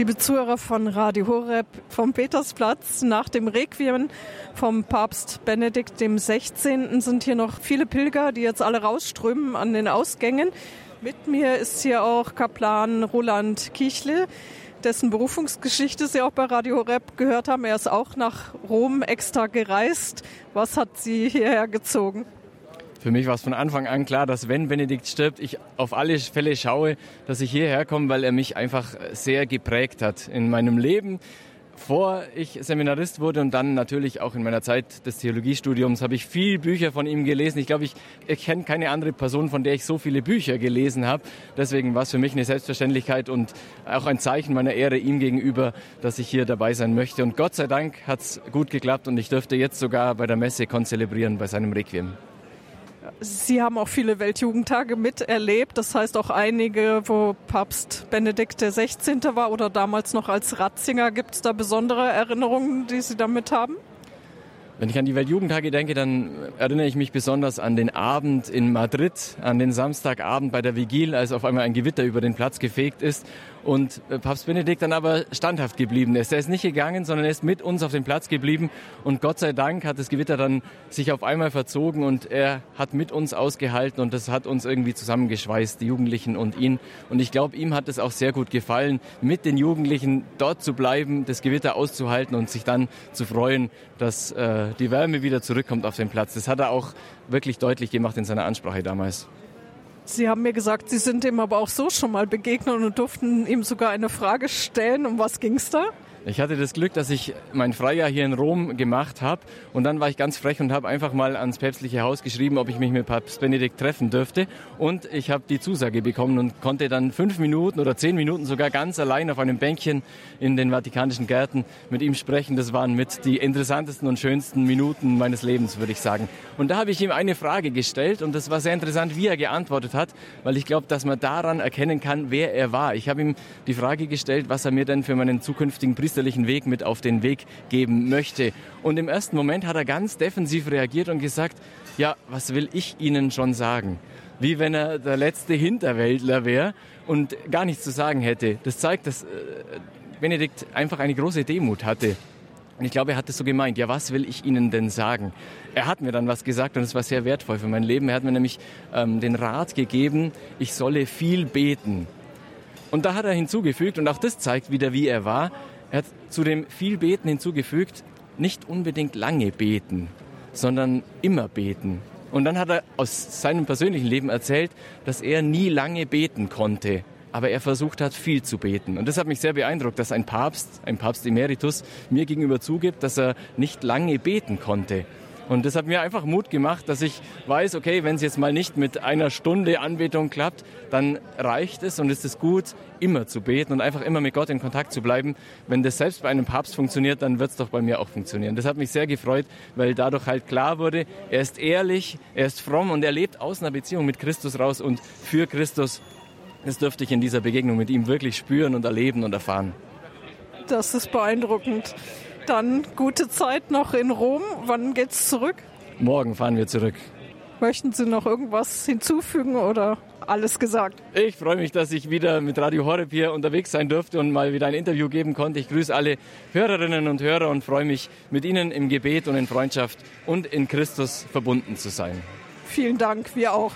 Liebe Zuhörer von Radio Horeb vom Petersplatz, nach dem Requiem vom Papst Benedikt XVI. sind hier noch viele Pilger, die jetzt alle rausströmen an den Ausgängen. Mit mir ist hier auch Kaplan Roland Kichle, dessen Berufungsgeschichte Sie auch bei Radio Horeb gehört haben. Er ist auch nach Rom extra gereist. Was hat Sie hierher gezogen? Für mich war es von Anfang an klar, dass wenn Benedikt stirbt, ich auf alle Fälle schaue, dass ich hierher komme, weil er mich einfach sehr geprägt hat in meinem Leben. Vor ich Seminarist wurde und dann natürlich auch in meiner Zeit des Theologiestudiums habe ich viel Bücher von ihm gelesen. Ich glaube, ich, ich kenne keine andere Person, von der ich so viele Bücher gelesen habe. Deswegen war es für mich eine Selbstverständlichkeit und auch ein Zeichen meiner Ehre ihm gegenüber, dass ich hier dabei sein möchte. Und Gott sei Dank hat es gut geklappt und ich dürfte jetzt sogar bei der Messe konzelebrieren bei seinem Requiem. Sie haben auch viele Weltjugendtage miterlebt. Das heißt auch einige, wo Papst Benedikt XVI. war oder damals noch als Ratzinger. Gibt es da besondere Erinnerungen, die Sie damit haben? Wenn ich an die Weltjugendtage denke, dann erinnere ich mich besonders an den Abend in Madrid, an den Samstagabend bei der Vigil, als auf einmal ein Gewitter über den Platz gefegt ist und äh, Papst Benedikt dann aber standhaft geblieben ist. Er ist nicht gegangen, sondern er ist mit uns auf dem Platz geblieben und Gott sei Dank hat das Gewitter dann sich auf einmal verzogen und er hat mit uns ausgehalten und das hat uns irgendwie zusammengeschweißt, die Jugendlichen und ihn. Und ich glaube, ihm hat es auch sehr gut gefallen, mit den Jugendlichen dort zu bleiben, das Gewitter auszuhalten und sich dann zu freuen, dass äh, die Wärme wieder zurückkommt auf den Platz. Das hat er auch wirklich deutlich gemacht in seiner Ansprache damals. Sie haben mir gesagt, Sie sind ihm aber auch so schon mal begegnet und durften ihm sogar eine Frage stellen. Um was ging es da? Ich hatte das Glück, dass ich mein Freijahr hier in Rom gemacht habe und dann war ich ganz frech und habe einfach mal ans päpstliche Haus geschrieben, ob ich mich mit Papst Benedikt treffen dürfte und ich habe die Zusage bekommen und konnte dann fünf Minuten oder zehn Minuten sogar ganz allein auf einem Bänkchen in den Vatikanischen Gärten mit ihm sprechen. Das waren mit die interessantesten und schönsten Minuten meines Lebens, würde ich sagen. Und da habe ich ihm eine Frage gestellt und das war sehr interessant, wie er geantwortet hat, weil ich glaube, dass man daran erkennen kann, wer er war. Ich habe ihm die Frage gestellt, was er mir denn für meinen zukünftigen Priester priesterlichen Weg mit auf den Weg geben möchte. Und im ersten Moment hat er ganz defensiv reagiert und gesagt, ja, was will ich Ihnen schon sagen? Wie wenn er der letzte Hinterwäldler wäre und gar nichts zu sagen hätte. Das zeigt, dass äh, Benedikt einfach eine große Demut hatte. Und ich glaube, er hat es so gemeint. Ja, was will ich Ihnen denn sagen? Er hat mir dann was gesagt und es war sehr wertvoll für mein Leben. Er hat mir nämlich ähm, den Rat gegeben, ich solle viel beten. Und da hat er hinzugefügt, und auch das zeigt wieder, wie er war, er hat zu dem viel Beten hinzugefügt, nicht unbedingt lange beten, sondern immer beten. Und dann hat er aus seinem persönlichen Leben erzählt, dass er nie lange beten konnte, aber er versucht hat, viel zu beten. Und das hat mich sehr beeindruckt, dass ein Papst, ein Papst Emeritus, mir gegenüber zugibt, dass er nicht lange beten konnte. Und das hat mir einfach Mut gemacht, dass ich weiß, okay, wenn es jetzt mal nicht mit einer Stunde Anbetung klappt, dann reicht es und ist es gut, immer zu beten und einfach immer mit Gott in Kontakt zu bleiben. Wenn das selbst bei einem Papst funktioniert, dann wird es doch bei mir auch funktionieren. Das hat mich sehr gefreut, weil dadurch halt klar wurde, er ist ehrlich, er ist fromm und er lebt aus einer Beziehung mit Christus raus und für Christus. Das dürfte ich in dieser Begegnung mit ihm wirklich spüren und erleben und erfahren. Das ist beeindruckend. Dann gute Zeit noch in Rom. Wann geht's zurück? Morgen fahren wir zurück. Möchten Sie noch irgendwas hinzufügen oder alles gesagt? Ich freue mich, dass ich wieder mit Radio Horeb hier unterwegs sein durfte und mal wieder ein Interview geben konnte. Ich grüße alle Hörerinnen und Hörer und freue mich, mit Ihnen im Gebet und in Freundschaft und in Christus verbunden zu sein. Vielen Dank, wir auch.